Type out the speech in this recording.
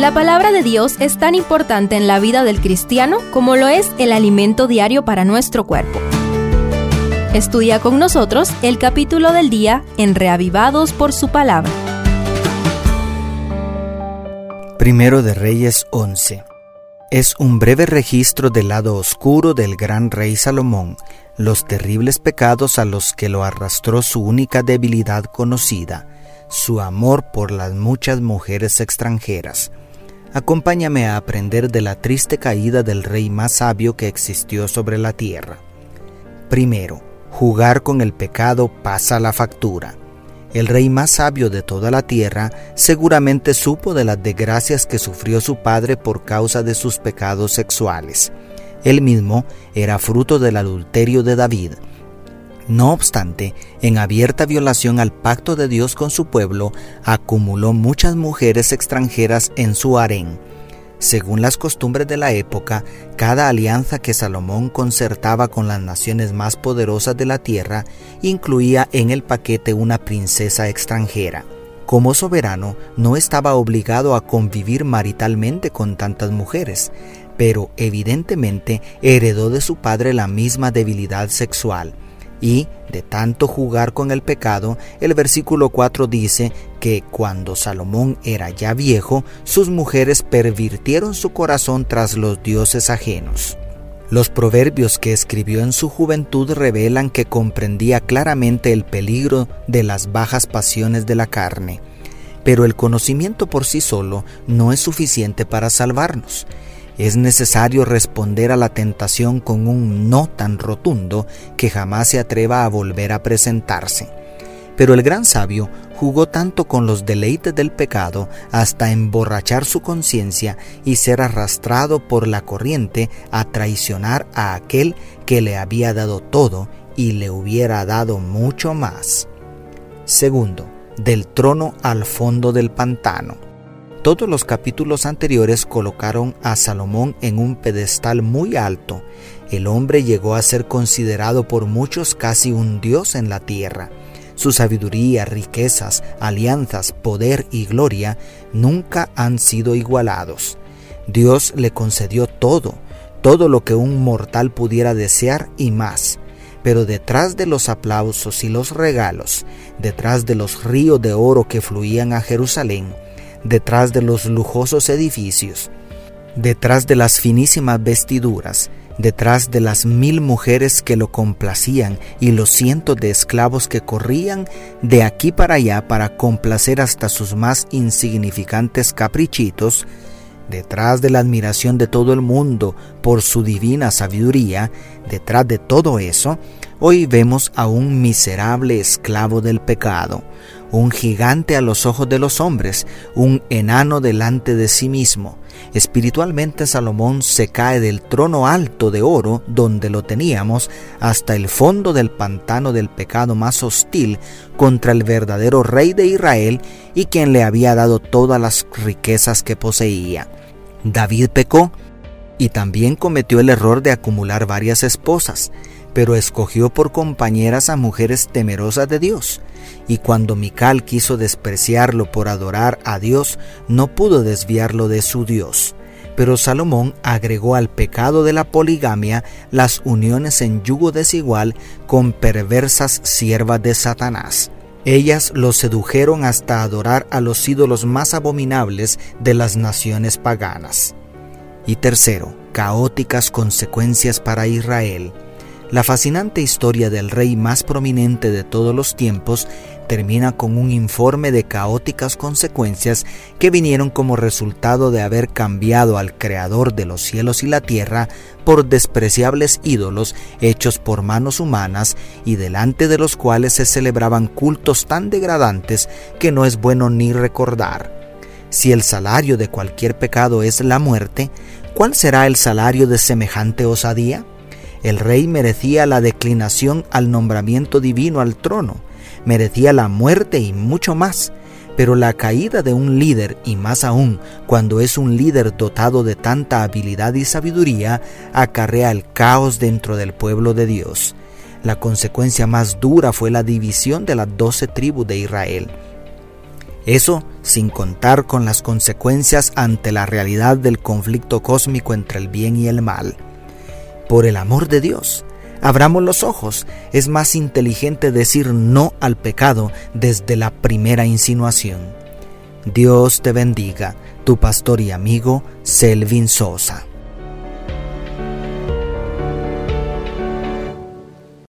La palabra de Dios es tan importante en la vida del cristiano como lo es el alimento diario para nuestro cuerpo. Estudia con nosotros el capítulo del día en Reavivados por su palabra. Primero de Reyes 11. Es un breve registro del lado oscuro del gran rey Salomón, los terribles pecados a los que lo arrastró su única debilidad conocida, su amor por las muchas mujeres extranjeras. Acompáñame a aprender de la triste caída del rey más sabio que existió sobre la tierra. Primero, jugar con el pecado pasa la factura. El rey más sabio de toda la tierra seguramente supo de las desgracias que sufrió su padre por causa de sus pecados sexuales. Él mismo era fruto del adulterio de David, no obstante, en abierta violación al pacto de Dios con su pueblo, acumuló muchas mujeres extranjeras en su harén. Según las costumbres de la época, cada alianza que Salomón concertaba con las naciones más poderosas de la tierra incluía en el paquete una princesa extranjera. Como soberano, no estaba obligado a convivir maritalmente con tantas mujeres, pero evidentemente heredó de su padre la misma debilidad sexual y de tanto jugar con el pecado, el versículo 4 dice que cuando Salomón era ya viejo, sus mujeres pervirtieron su corazón tras los dioses ajenos. Los proverbios que escribió en su juventud revelan que comprendía claramente el peligro de las bajas pasiones de la carne. Pero el conocimiento por sí solo no es suficiente para salvarnos es necesario responder a la tentación con un no tan rotundo que jamás se atreva a volver a presentarse. Pero el gran sabio jugó tanto con los deleites del pecado hasta emborrachar su conciencia y ser arrastrado por la corriente a traicionar a aquel que le había dado todo y le hubiera dado mucho más. Segundo, del trono al fondo del pantano. Todos los capítulos anteriores colocaron a Salomón en un pedestal muy alto. El hombre llegó a ser considerado por muchos casi un dios en la tierra. Su sabiduría, riquezas, alianzas, poder y gloria nunca han sido igualados. Dios le concedió todo, todo lo que un mortal pudiera desear y más. Pero detrás de los aplausos y los regalos, detrás de los ríos de oro que fluían a Jerusalén, detrás de los lujosos edificios, detrás de las finísimas vestiduras, detrás de las mil mujeres que lo complacían y los cientos de esclavos que corrían de aquí para allá para complacer hasta sus más insignificantes caprichitos, detrás de la admiración de todo el mundo por su divina sabiduría, detrás de todo eso, hoy vemos a un miserable esclavo del pecado, un gigante a los ojos de los hombres, un enano delante de sí mismo. Espiritualmente Salomón se cae del trono alto de oro donde lo teníamos hasta el fondo del pantano del pecado más hostil contra el verdadero rey de Israel y quien le había dado todas las riquezas que poseía. David pecó y también cometió el error de acumular varias esposas pero escogió por compañeras a mujeres temerosas de Dios. Y cuando Mical quiso despreciarlo por adorar a Dios, no pudo desviarlo de su Dios. Pero Salomón agregó al pecado de la poligamia las uniones en yugo desigual con perversas siervas de Satanás. Ellas lo sedujeron hasta adorar a los ídolos más abominables de las naciones paganas. Y tercero, caóticas consecuencias para Israel. La fascinante historia del rey más prominente de todos los tiempos termina con un informe de caóticas consecuencias que vinieron como resultado de haber cambiado al Creador de los cielos y la tierra por despreciables ídolos hechos por manos humanas y delante de los cuales se celebraban cultos tan degradantes que no es bueno ni recordar. Si el salario de cualquier pecado es la muerte, ¿cuál será el salario de semejante osadía? El rey merecía la declinación al nombramiento divino al trono, merecía la muerte y mucho más, pero la caída de un líder, y más aún cuando es un líder dotado de tanta habilidad y sabiduría, acarrea el caos dentro del pueblo de Dios. La consecuencia más dura fue la división de las doce tribus de Israel. Eso sin contar con las consecuencias ante la realidad del conflicto cósmico entre el bien y el mal. Por el amor de Dios, abramos los ojos. Es más inteligente decir no al pecado desde la primera insinuación. Dios te bendiga, tu pastor y amigo Selvin Sosa.